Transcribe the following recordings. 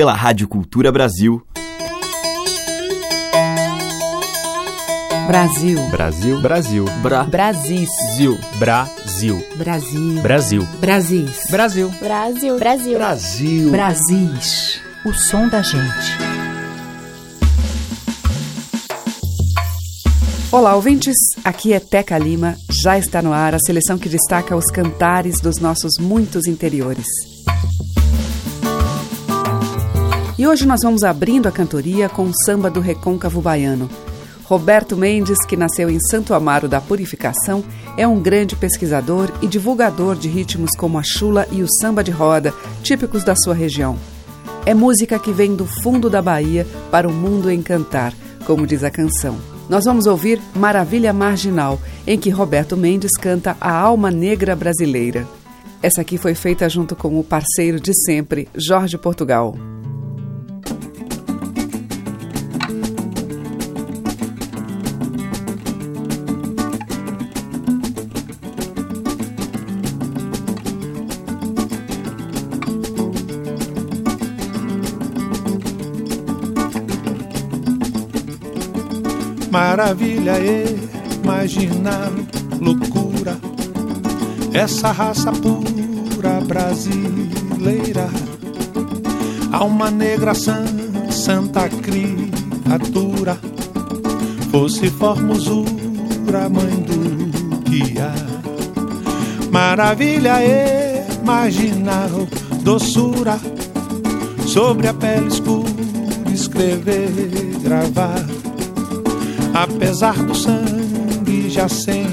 pela Rádio Cultura Brasil. Brasil. Brasil. Brasil. Bra. Brasil. Brasil. Brasil. Brasil. Brasil. Brasil. Brasil. Brasil. Brasil. Brasis. O som da gente. Olá, ouvintes. Aqui é Teca Lima. Já está no ar a seleção que destaca os cantares dos nossos muitos interiores. E hoje nós vamos abrindo a cantoria com o samba do recôncavo baiano. Roberto Mendes, que nasceu em Santo Amaro da Purificação, é um grande pesquisador e divulgador de ritmos como a chula e o samba de roda, típicos da sua região. É música que vem do fundo da Bahia para o mundo encantar, como diz a canção. Nós vamos ouvir Maravilha Marginal, em que Roberto Mendes canta a alma negra brasileira. Essa aqui foi feita junto com o parceiro de sempre, Jorge Portugal. Maravilha imaginar, loucura, essa raça pura brasileira, alma negra santa criatura, fosse formosura, mãe do há. Maravilha imaginar, doçura, sobre a pele escura, escrever, gravar apesar do sangue já sem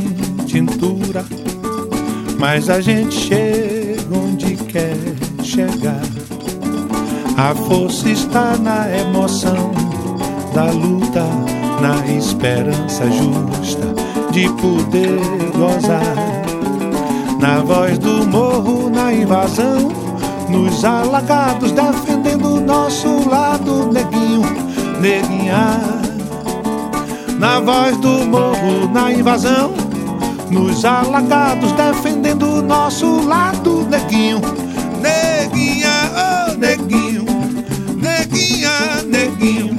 tintura. Mas a gente chega onde quer chegar. A força está na emoção da luta, na esperança justa de poder gozar. Na voz do morro, na invasão, nos alagados, defendendo o nosso lado, neguinho, neguinha na voz do morro, na invasão, nos alagados, defendendo o nosso lado, neguinho, neguinha, oh neguinho, neguinha, neguinho,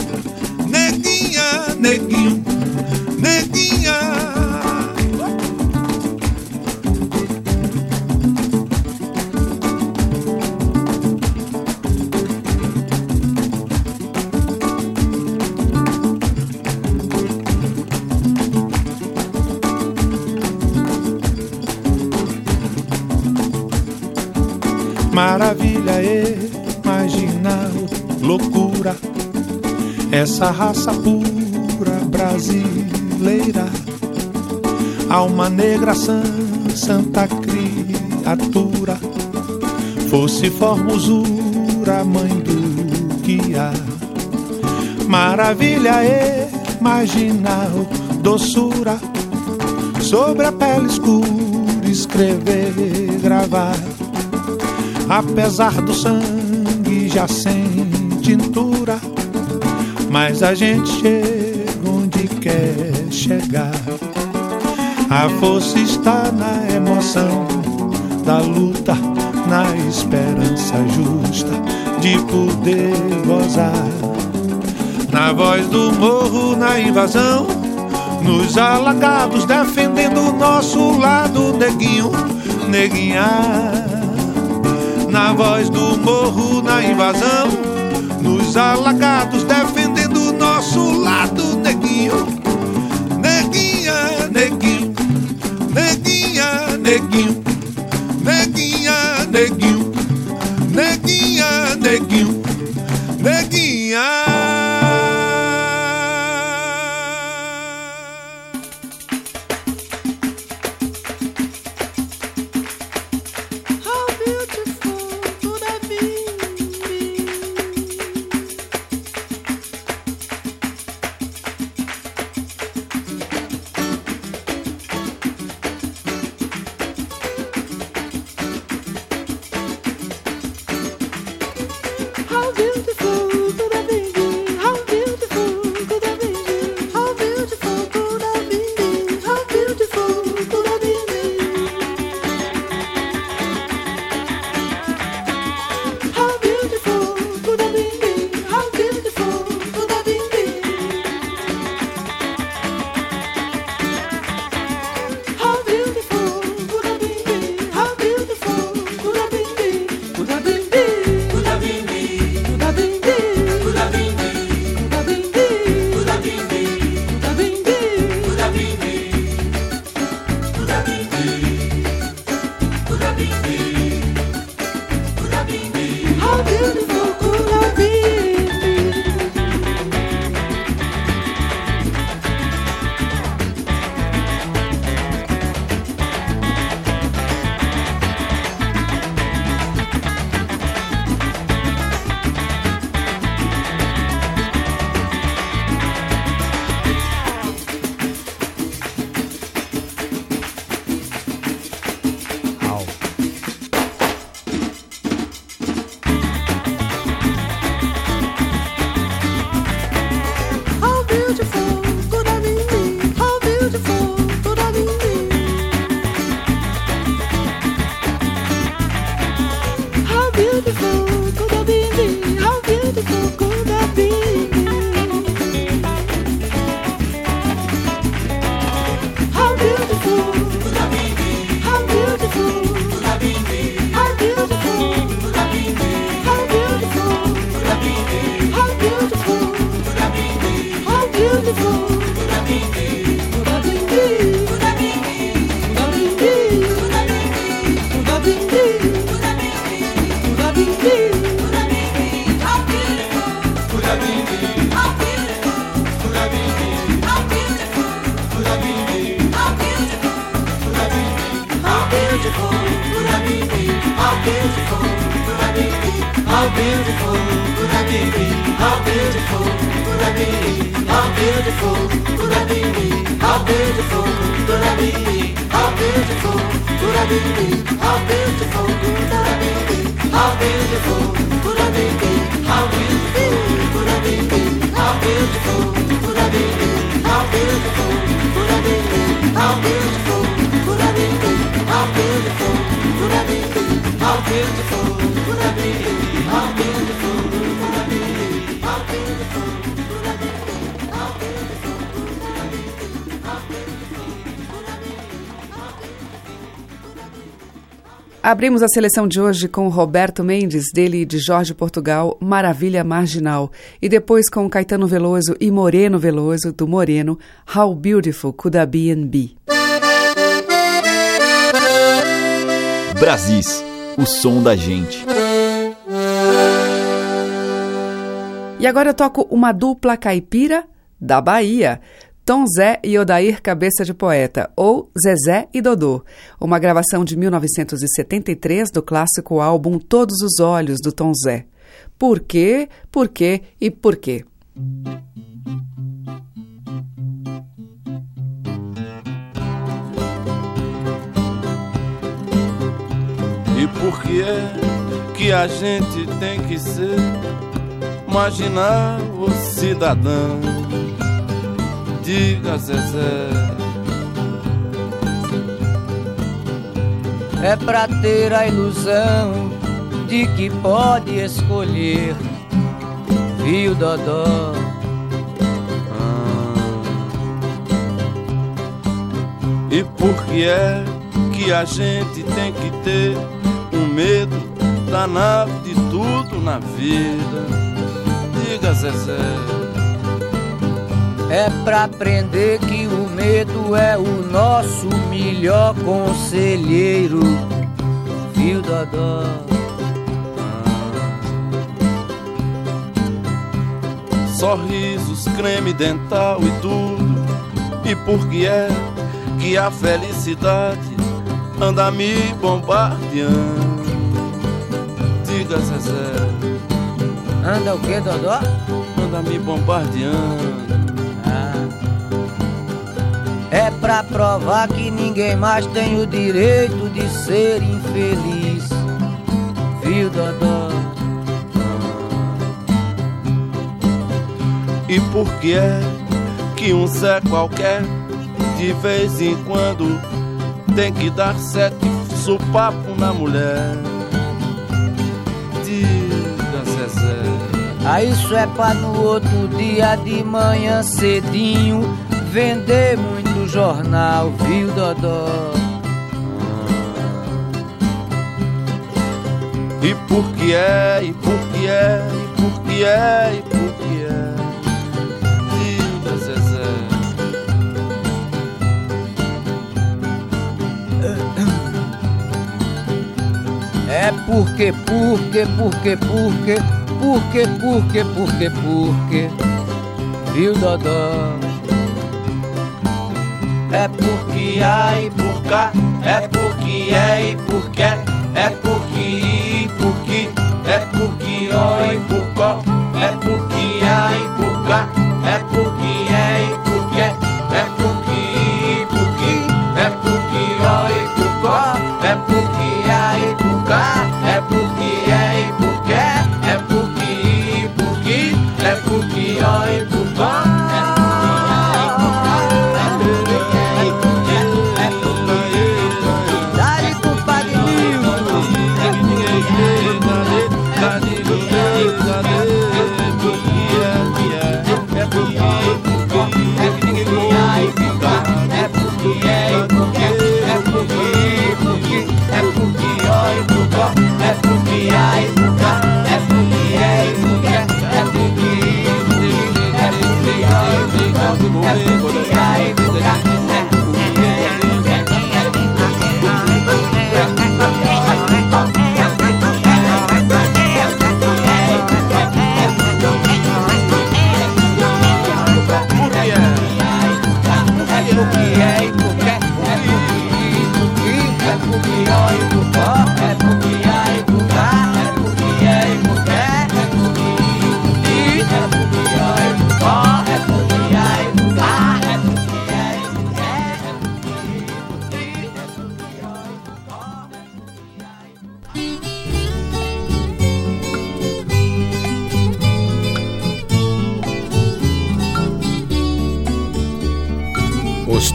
essa raça pura brasileira, alma negra santa criatura, fosse formosura, mãe do há. Maravilha imaginar, doçura, sobre a pele escura, escrever, gravar apesar do sangue já sem tintura. Mas a gente chega onde quer chegar. A força está na emoção da luta, na esperança justa de poder gozar. Na voz do morro, na invasão, nos alagados, defendendo o nosso lado, neguinho, neguinha na voz do morro, na invasão, nos alagados, defendendo beautiful could I be? How beautiful could I be? How beautiful could I be? How beautiful could I be? How beautiful could I be? How beautiful could I be? How beautiful could I be? How beautiful could I be? How beautiful could I be? How beautiful could I be? How beautiful could I be? How beautiful could I be? How beautiful could I be? Abrimos a seleção de hoje com Roberto Mendes, dele e de Jorge Portugal, Maravilha Marginal. E depois com Caetano Veloso e Moreno Veloso, do Moreno, How Beautiful Could I Be and. Brasis, o som da gente. E agora eu toco uma dupla caipira da Bahia. Tom Zé e Odair Cabeça de Poeta, ou Zezé e Dodô, uma gravação de 1973 do clássico álbum Todos os Olhos do Tom Zé. Por quê, por quê e por quê? E por que é que a gente tem que ser marginal ou cidadão? Diga, Zezé. É pra ter a ilusão de que pode escolher, viu, Dodó? E por que é que a gente tem que ter um medo danado de tudo na vida? Zezé. É pra aprender que o medo é o nosso melhor conselheiro, viu, Dodó? Sorrisos, creme dental e tudo. E por que é que a felicidade anda me bombardeando? Diga, Zezé. Anda o que, Dodó? Anda me bombardeando. Ah. É pra provar que ninguém mais tem o direito de ser infeliz, viu, Dodó? E por que é que um Zé qualquer de vez em quando tem que dar sete supapo na mulher? Ah, isso é pra no outro dia de manhã cedinho vender muito jornal, viu, Dodó? E por que é, e por que é, e por que é, e por que é? Diga, Zezé. É porque, porque, porque, porque, porque, porque, porque, porque, viu, Dodó? É porque há e por cá, é porque é e porque é porque e porque, é porque ó e por có, é porque há e por cá,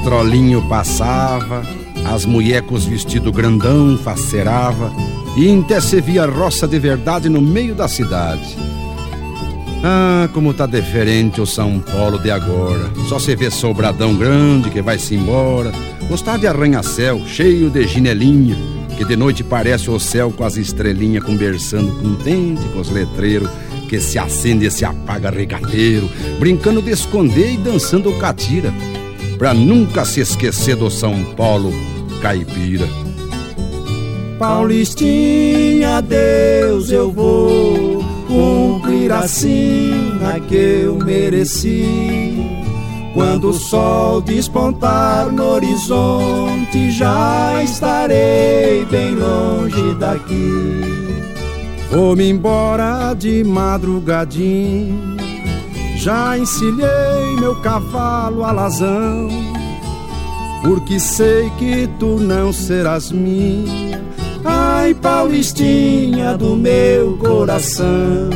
Os trolinhos passava, as mulher vestido grandão facerava, e até se via roça de verdade no meio da cidade. Ah, como tá diferente o São Paulo de agora. Só se vê sobradão grande que vai-se embora. Gostar de arranha-céu, cheio de ginelinha, que de noite parece o céu com as estrelinhas conversando contente com os letreiros que se acende e se apaga regateiro, brincando de esconder e dançando catira, pra nunca se esquecer do São Paulo caipira. Paulistinha, Deus, eu vou cumprir a que eu mereci. Quando o sol despontar no horizonte, já estarei bem longe daqui. Vou-me embora de madrugadinho, já encilhei meu cavalo alazão, porque sei que tu não serás minha, ai Paulistinha do meu coração.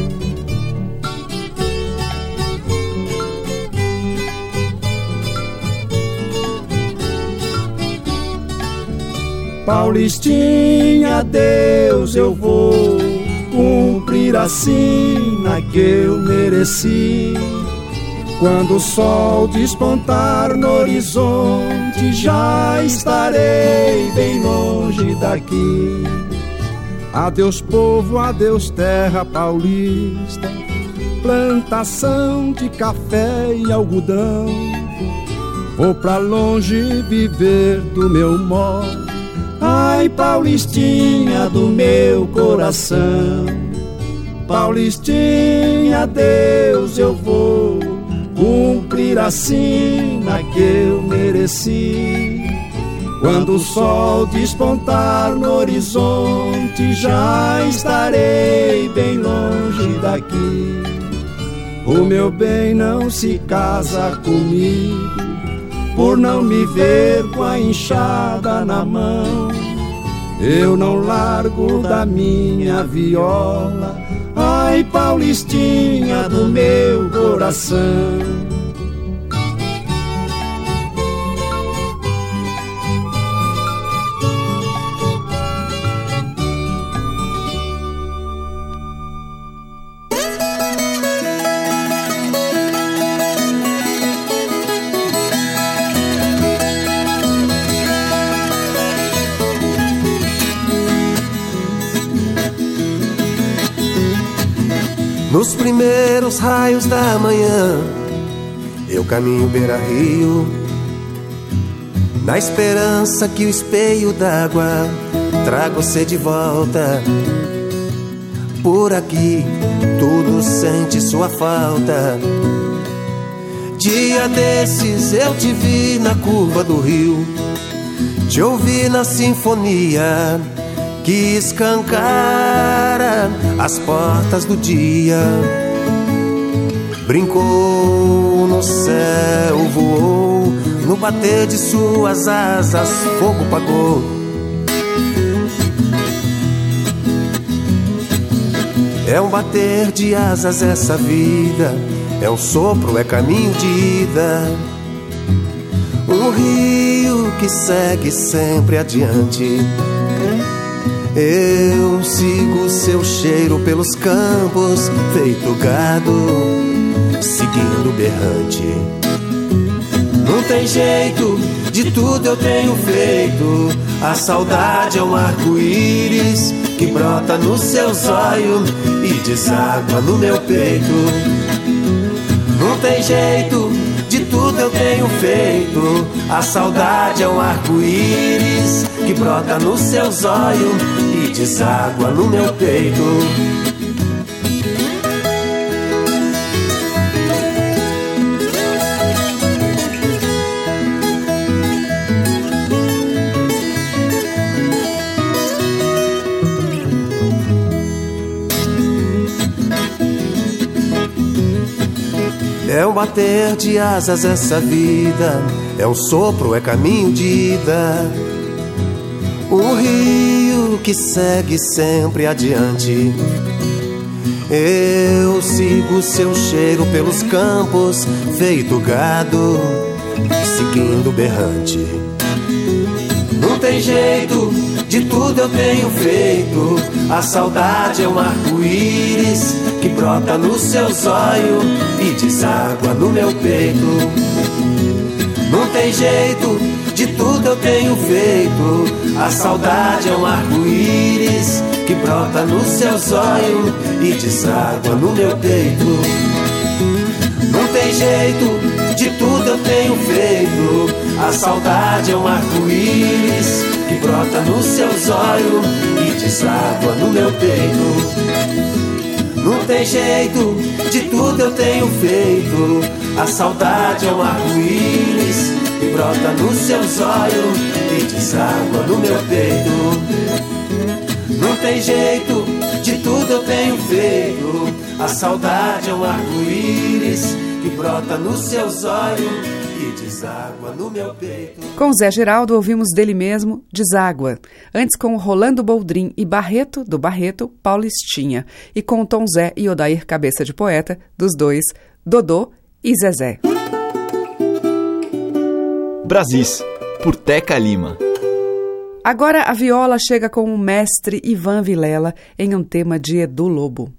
Paulistinha, Deus, eu vou cumprir assim na que eu mereci. Quando o sol despontar no horizonte, já estarei bem longe daqui. Adeus, povo, adeus, terra paulista, plantação de café e algodão. Vou pra longe viver do meu modo Ai, Paulistinha do meu coração, Paulistinha, Deus, eu vou cumprir assim na que eu mereci. Quando o sol despontar no horizonte, já estarei bem longe daqui. O meu bem não se casa comigo por não me ver com a enxada na mão. Eu não largo da minha viola, ai Paulistinha do meu coração. Nos primeiros raios da manhã, eu caminho beira-rio, na esperança que o espelho d'água traga você de volta. Por aqui, tudo sente sua falta. Dia desses eu te vi na curva do rio, te ouvi na sinfonia que escancara as portas do dia. Brincou no céu, voou, no bater de suas asas, fogo pagou. É um bater de asas essa vida, é um sopro, é caminho de ida. Um rio que segue sempre adiante eu sigo seu cheiro pelos campos, feito gado, seguindo berrante. Não tem jeito, de tudo eu tenho feito. A saudade é um arco-íris que brota nos seus olhos e deságua no meu peito. Não tem jeito, de tudo eu tenho feito. A saudade é um arco-íris que brota nos seus olhos deságua no meu peito. É um bater de asas essa vida, é um sopro, é caminho de ida. O rio que segue sempre adiante. Eu sigo seu cheiro pelos campos, feito gado, seguindo berrante. Não tem jeito, de tudo eu tenho feito. A saudade é um arco-íris que brota no seu zóio e deságua no meu peito. Não tem jeito, de tudo eu tenho feito. A saudade é um arco-íris que brota no seu zóio e deságua no meu peito. Não tem jeito, de tudo eu tenho feito. A saudade é um arco-íris que brota no seu zóio e deságua no meu peito. Não tem jeito, de tudo eu tenho feito. A saudade é um arco-íris brota no seu zóio e deságua no meu peito. Não tem jeito, de tudo eu tenho feito. A saudade é um arco-íris que brota no seu zóio e deságua no meu peito. Com Zé Geraldo ouvimos dele mesmo Deságua. Antes com Rolando Boldrin e Barreto, do Barreto, Paulistinha. E com Tom Zé e Odair Cabeça de Poeta, dos dois, Dodô e Zezé. Brasis, por Teca Lima. Agora a viola chega com o mestre Ivan Vilela em um tema de Edu Lobo.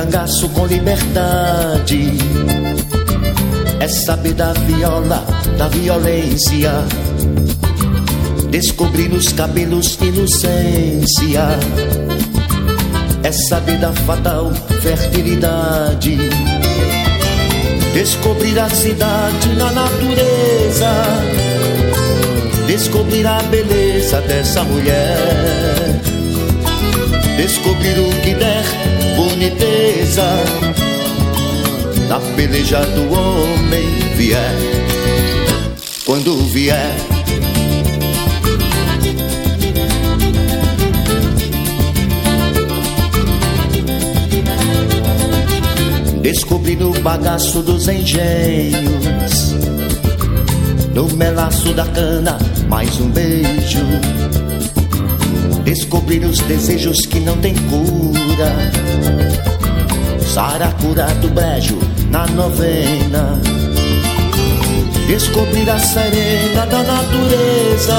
Cangaço com liberdade. É saber da viola, da violência. Descobrir nos cabelos inocência. É saber da fatal fertilidade. Descobrir a cidade na natureza. Descobrir a beleza dessa mulher. Descobrir o que der boniteza Na peleja do homem vier Quando vier Descobri no bagaço dos engenhos No melaço da cana mais um beijo Descobrir os desejos que não tem cura. Saracura do brejo na novena. Descobrir a serena da natureza.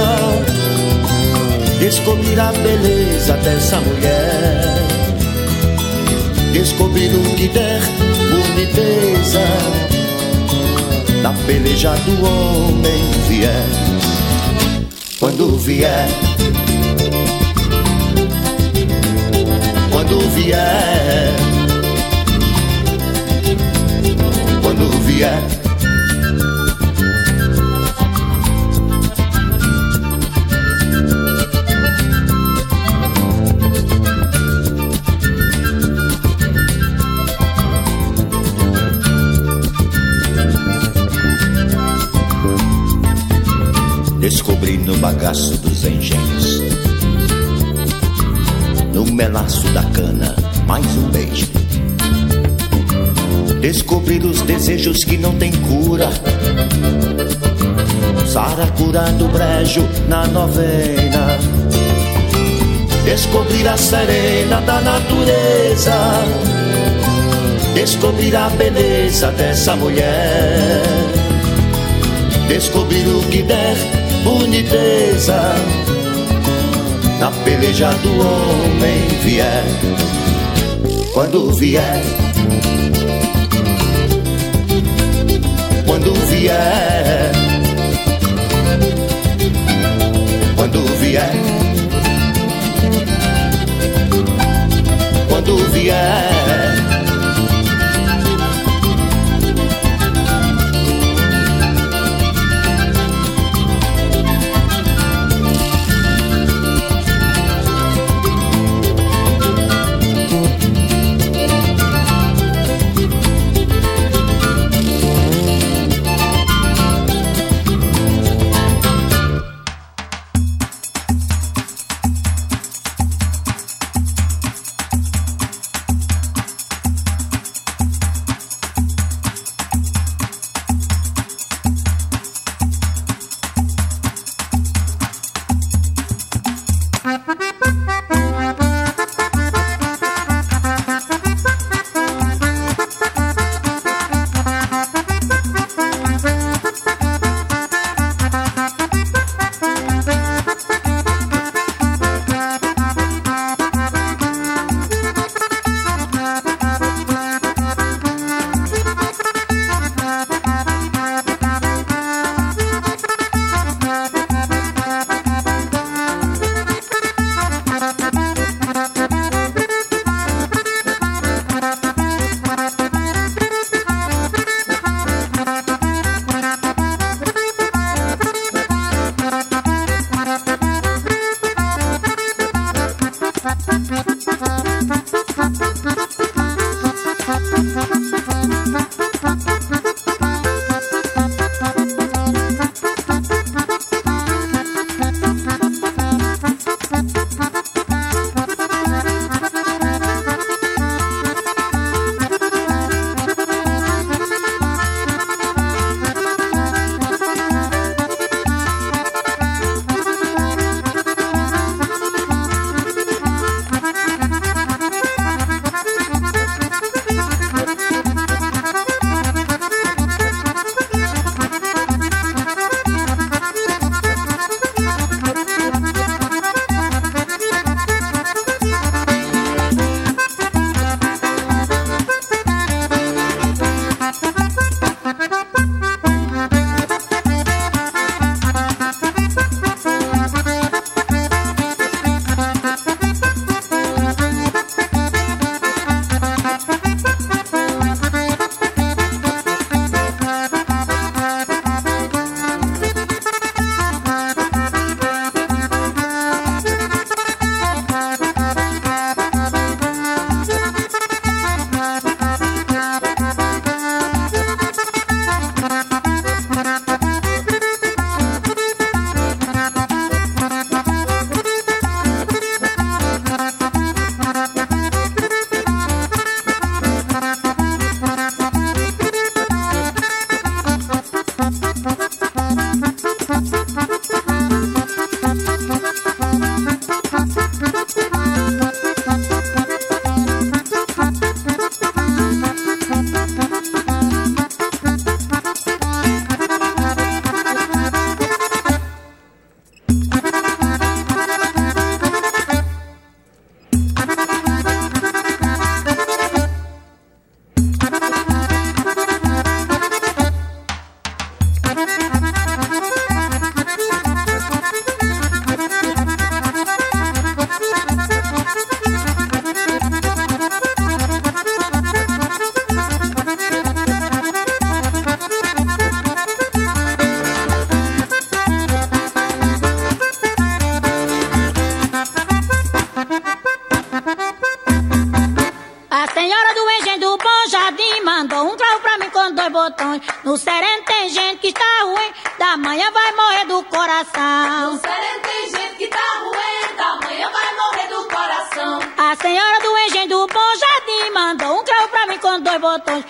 Descobrir a beleza dessa mulher. Descobrir o que der boniteza. Na peleja do homem vier. Quando vier quando. Novena. Descobrir a serena da natureza. Descobrir a beleza dessa mulher. Descobrir o que der boniteza na peleja do homem vier. Quando vier, quando vier, quando No sereno tem gente que está ruim, da manhã vai morrer do coração. No sereno tem gente que tá ruim, da manhã vai morrer do coração. A senhora do engenho do Bom Jardim mandou um cravo pra mim com dois botões.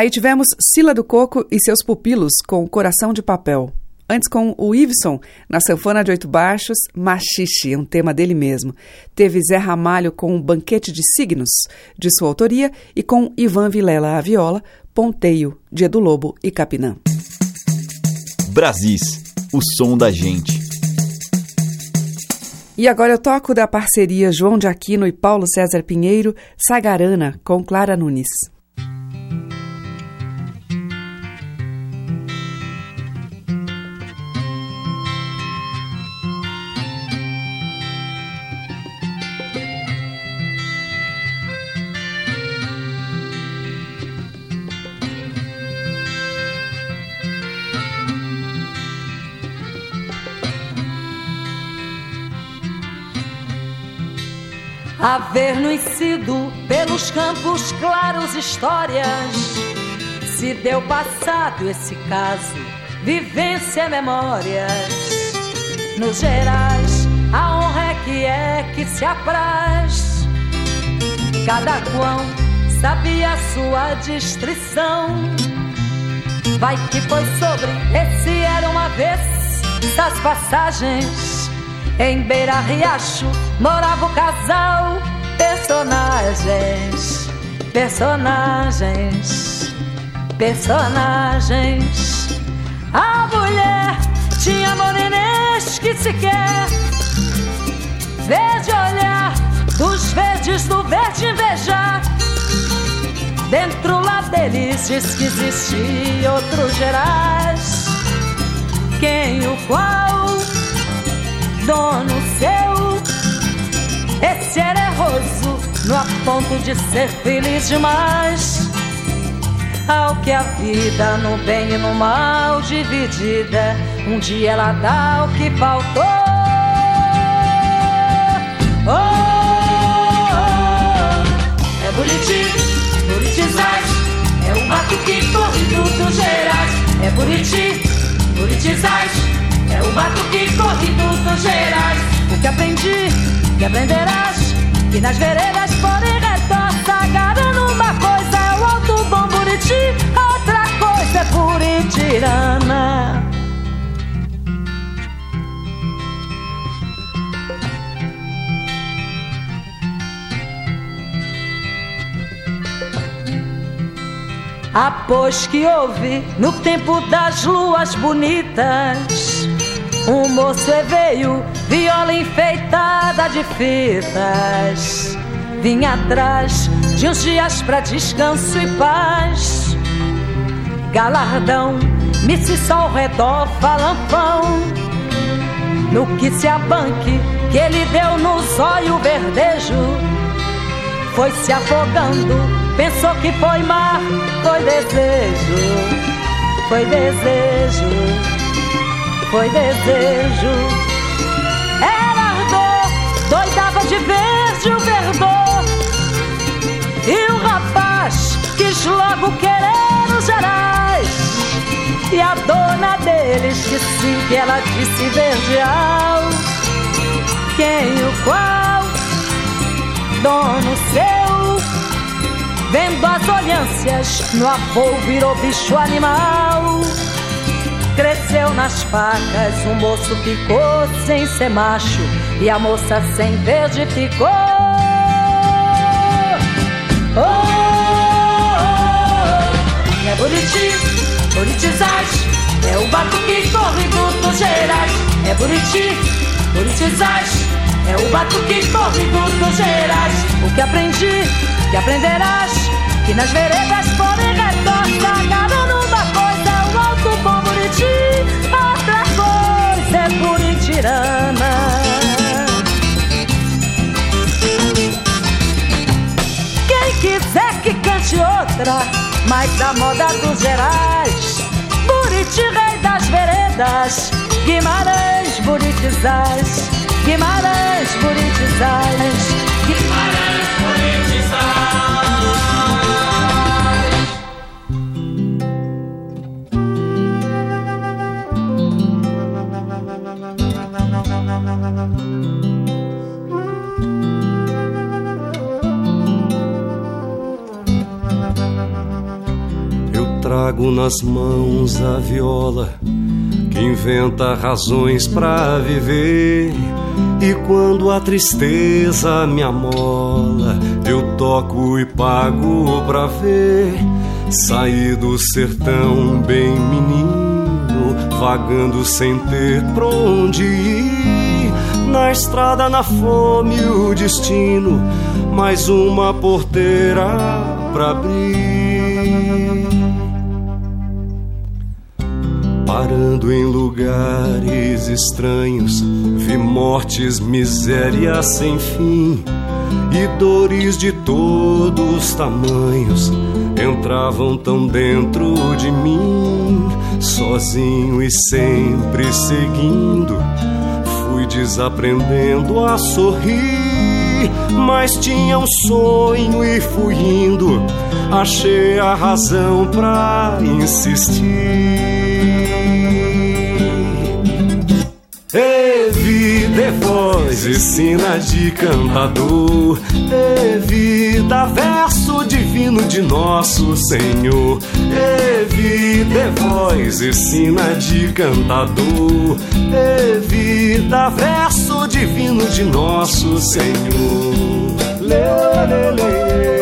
Aí tivemos Sila do Coco e seus pupilos com Coração de Papel. Antes com o Iveson, na sanfona de oito baixos, Machixe, um tema dele mesmo. Teve Zé Ramalho com o Banquete de Signos, de sua autoria, e com Ivan Vilela à viola, Ponteio, de Edu Lobo e Capinã. Brasis, o som da gente. E agora eu toco da parceria João de Aquino e Paulo César Pinheiro, Sagarana, com Clara Nunes. Haver nascido pelos campos claros histórias. Se deu passado esse caso, vivência memórias. Nos gerais, a honra é que é que se apraz. Cada qual sabia sua distrição. Vai que foi sobre esse era uma vez das passagens em Beira Riacho morava o casal. Personagens, personagens, personagens. A mulher tinha morenês que sequer verde olhar dos verdes do verde invejar. Dentro lá deles diz que existia outros gerais. Quem o qual dono seu. Era erroso no a ponto de ser feliz demais. Ao que a vida no bem e no mal dividida, um dia ela dá o que faltou. Oh, oh, oh. É bonitinho batuque corrido dos Gerais. É Buriti, Buritizais. É o batuque corrido dos Gerais. O que aprendi, que aprenderás. Que nas veredas por em sagrando uma coisa é o alto bom Buriti, outra coisa é Buritirana. Após que houve no tempo das luas bonitas, um moço veio, viola enfeitada de fitas, vinha atrás de uns dias pra descanso e paz. Galardão, missa ao redor, falampão, no que se abanque que ele deu no zóio verdejo, foi se afogando Pensou que foi mar, foi desejo, foi desejo, foi desejo. Era ardor, doidava de verde o verdor. E o rapaz quis logo querer os gerais. E a dona deles disse sim, que ela disse verdeal. Quem o qual, dono seu Vendo as olhâncias no avô virou bicho animal. Cresceu nas facas, o moço ficou sem ser macho e a moça sem verde ficou. Oh, oh, oh. É Buriti, Buritizais, é o batuque corrido dos Gerais. É Buriti, Buritizais, é o batuque corrido dos Gerais. O que aprendi que aprenderás que nas veredas por em redor Buriti, outra coisa é Buritirana. Quem quiser que cante outra, mas a moda dos gerais, Buriti, rei das veredas, Guimarães, Buritizais, Guimarães, Buritizais, Guimarães, Buritizais. Trago nas mãos a viola que inventa razões para viver. E quando a tristeza me amola, eu toco e pago pra ver. Saí do sertão bem menino, vagando sem ter pra onde ir. Na estrada, na fome, o destino, mais uma porteira pra abrir. Parando em lugares estranhos, vi mortes, miséria sem fim e dores de todos tamanhos entravam tão dentro de mim, sozinho e sempre seguindo. Fui desaprendendo a sorrir, mas tinha um sonho e fui indo. Achei a razão pra insistir. Vida voz e sina de cantador, e vida verso divino de nosso Senhor, e vida voz e sina de cantador, e vida verso divino de nosso Senhor. Lê, lê, lê,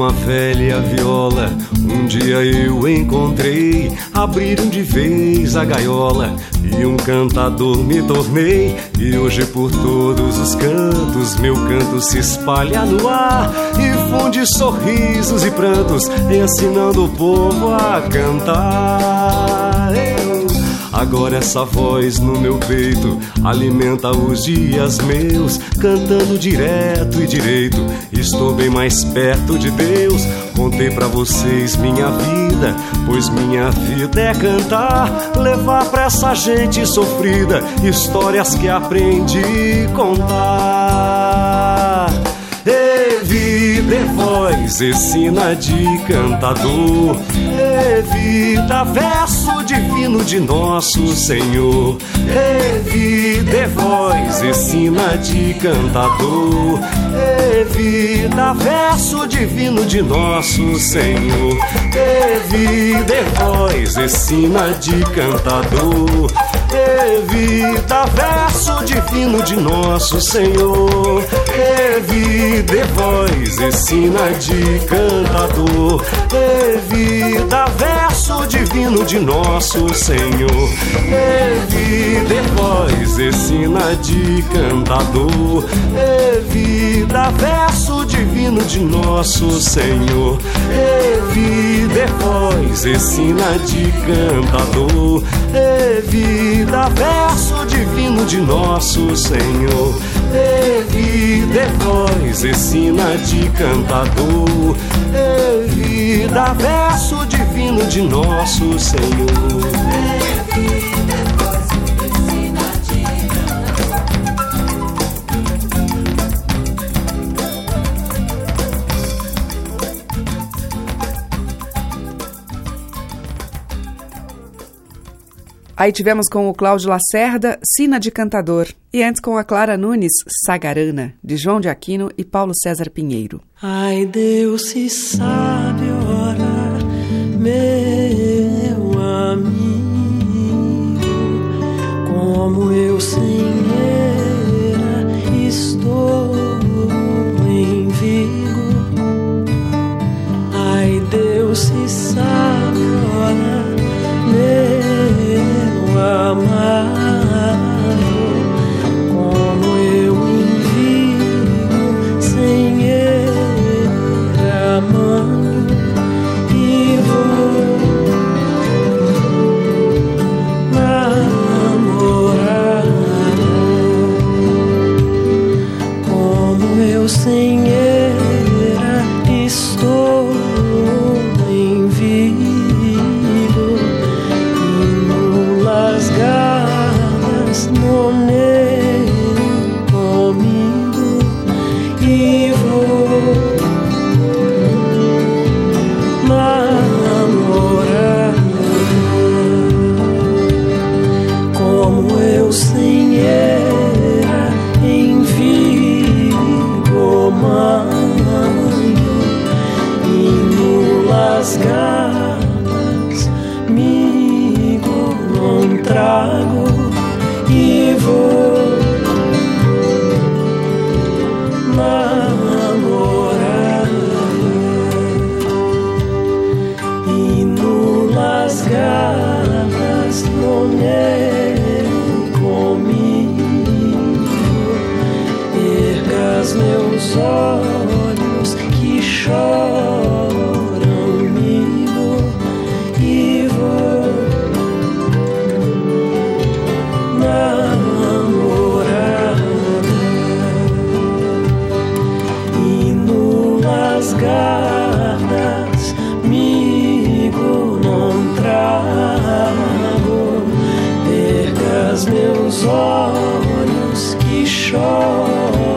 uma velha viola. Um dia eu encontrei, abriram de vez a gaiola e um cantador me tornei. E hoje por todos os cantos meu canto se espalha no ar e funde sorrisos e prantos, ensinando o povo a cantar. Agora essa voz no meu peito alimenta os dias meus, cantando direto e direito. Estou bem mais perto de Deus. Contei para vocês minha vida, pois minha vida é cantar, levar pra essa gente sofrida histórias que aprendi a contar. E vida é voz, ensina de cantador. E vida, verso divino de nosso Senhor. E vida é voz, ensina de cantador. E vida, verso divino de nosso Senhor. E vida é voz, ensina de cantador. E vida, verso divino de nosso Senhor. E vida é voz, ensina de cantador. E vida, verso divino de nosso Senhor. E vida é voz, ensina de cantador. E vida, verso divino de nosso Senhor. E é voz, ensina de cantador. E vida, verso divino de nosso Senhor. E é voz, ensina de cantador. E vida, verso divino de nosso Senhor. Aí tivemos com o Cláudio Lacerda, Sina de Cantador. E antes com a Clara Nunes, Sagarana, de João de Aquino e Paulo César Pinheiro. Ai, Deus se sabe orar, meu amigo, como eu sem estou em vigo. Ai, Deus se sabe meu mas meus olhos que choram.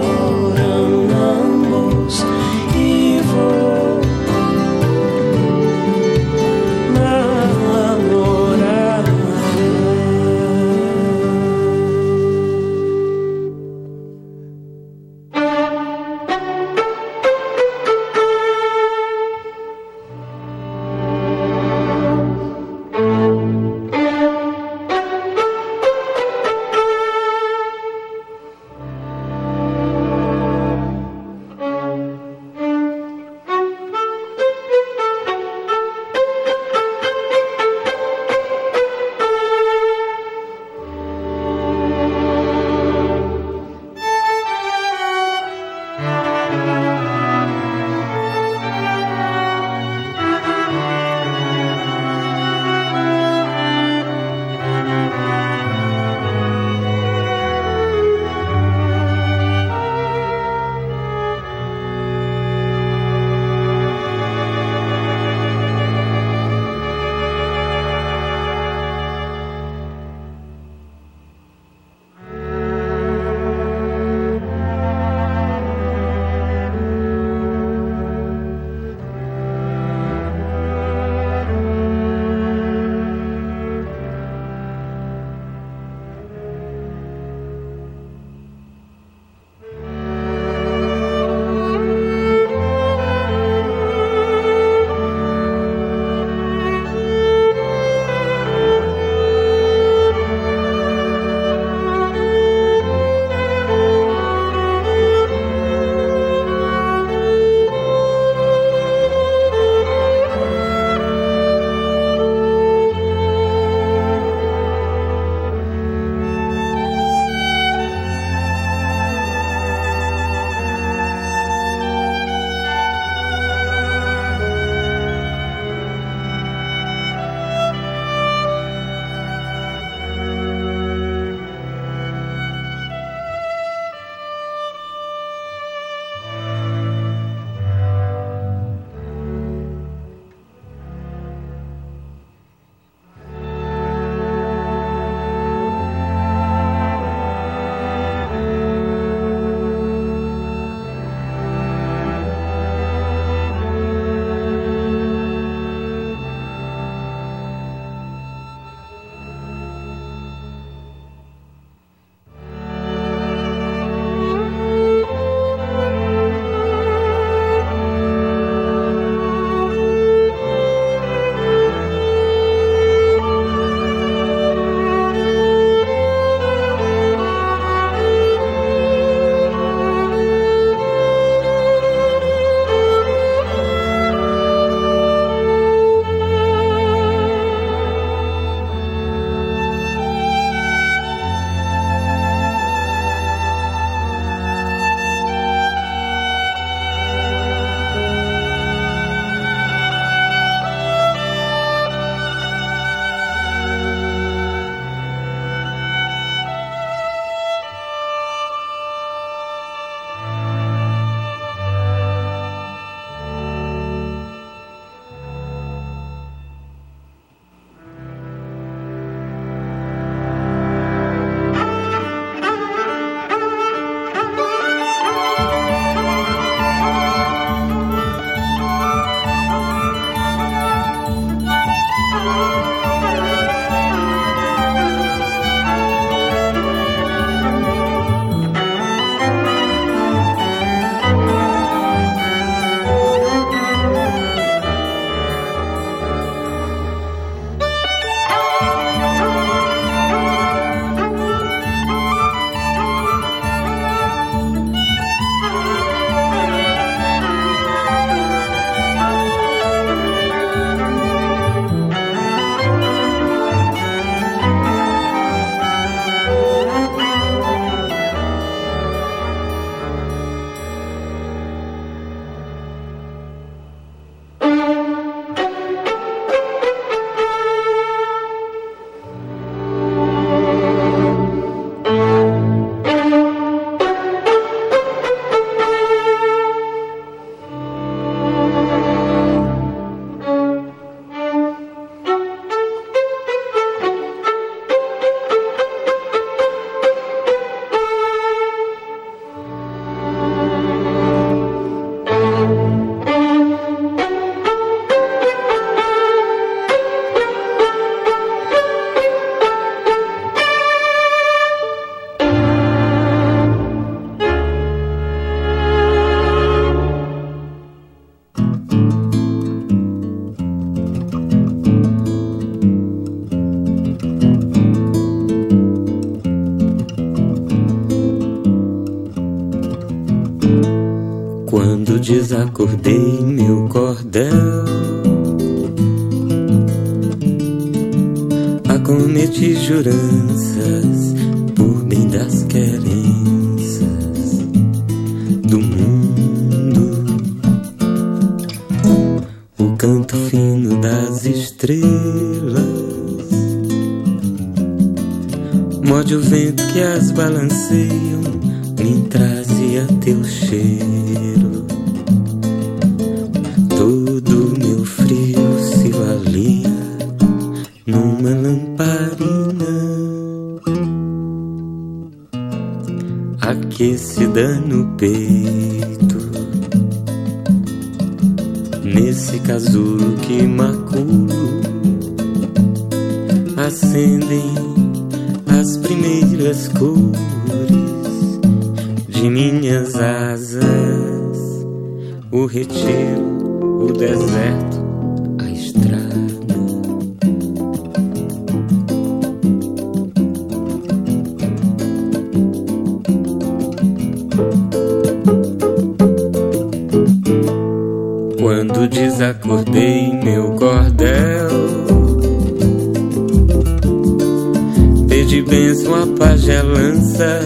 Desacordei meu cordel, acometi juranças por bem das querências meu cordel. Pedi bênção a pagelança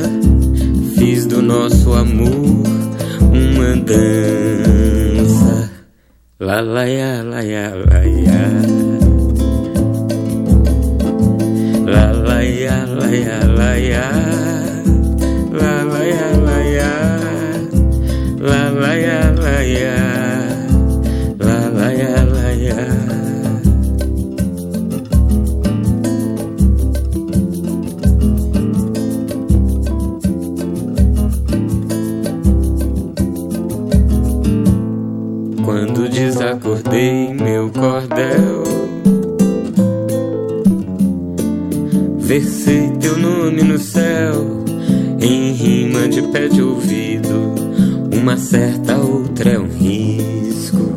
Fiz do nosso amor uma dança. La la ya, la ya, la ya La la desacordei meu cordel. Versei teu nome no céu Em rima de pé de ouvido Uma certa outra é um risco.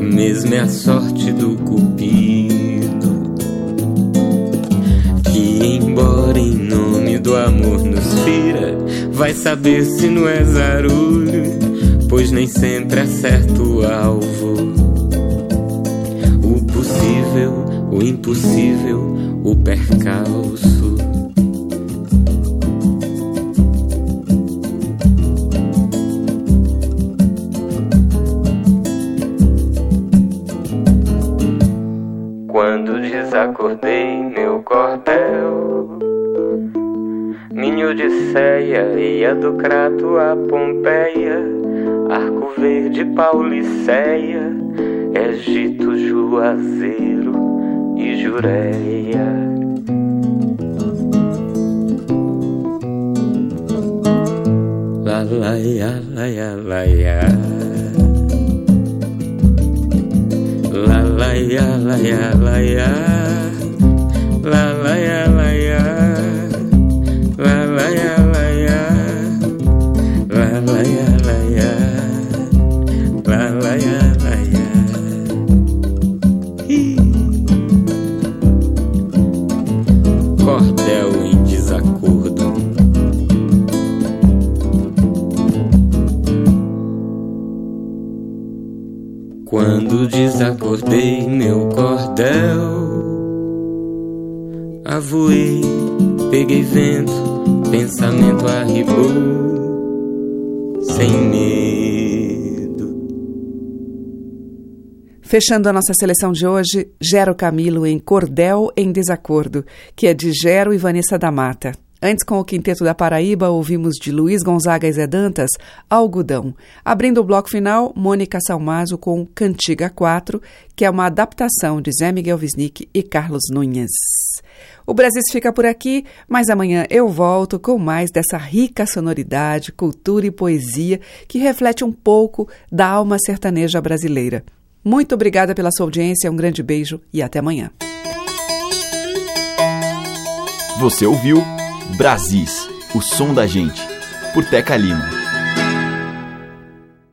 Mesmo é a sorte do cupido Que embora em nome do amor nos fira Vai saber se não é zarulho pois nem sempre acerta o alvo. O possível, o impossível, o percalço. Quando desacordei meu cordel minha Odisseia ia do Crato a Pompeia, Verde, Pauliceia, Egito, Juazeiro e Jureia. La la ya, la ya, la ya. La la ya, la ya, la ya. La la ya, la ya. Fechando a nossa seleção de hoje, Gero Camilo em Cordel em Desacordo, que é de Gero e Vanessa da Mata. Antes, com o Quinteto da Paraíba, ouvimos de Luiz Gonzaga e Zé Dantas, Algodão. Abrindo o bloco final, Mônica Salmazo com Cantiga 4, que é uma adaptação de Zé Miguel Wisnik e Carlos Nunes. O Brasil fica por aqui, mas amanhã eu volto com mais dessa rica sonoridade, cultura e poesia que reflete um pouco da alma sertaneja brasileira. Muito obrigada pela sua audiência, um grande beijo e até amanhã. Você ouviu Brasis, o som da gente, por Teca Lima.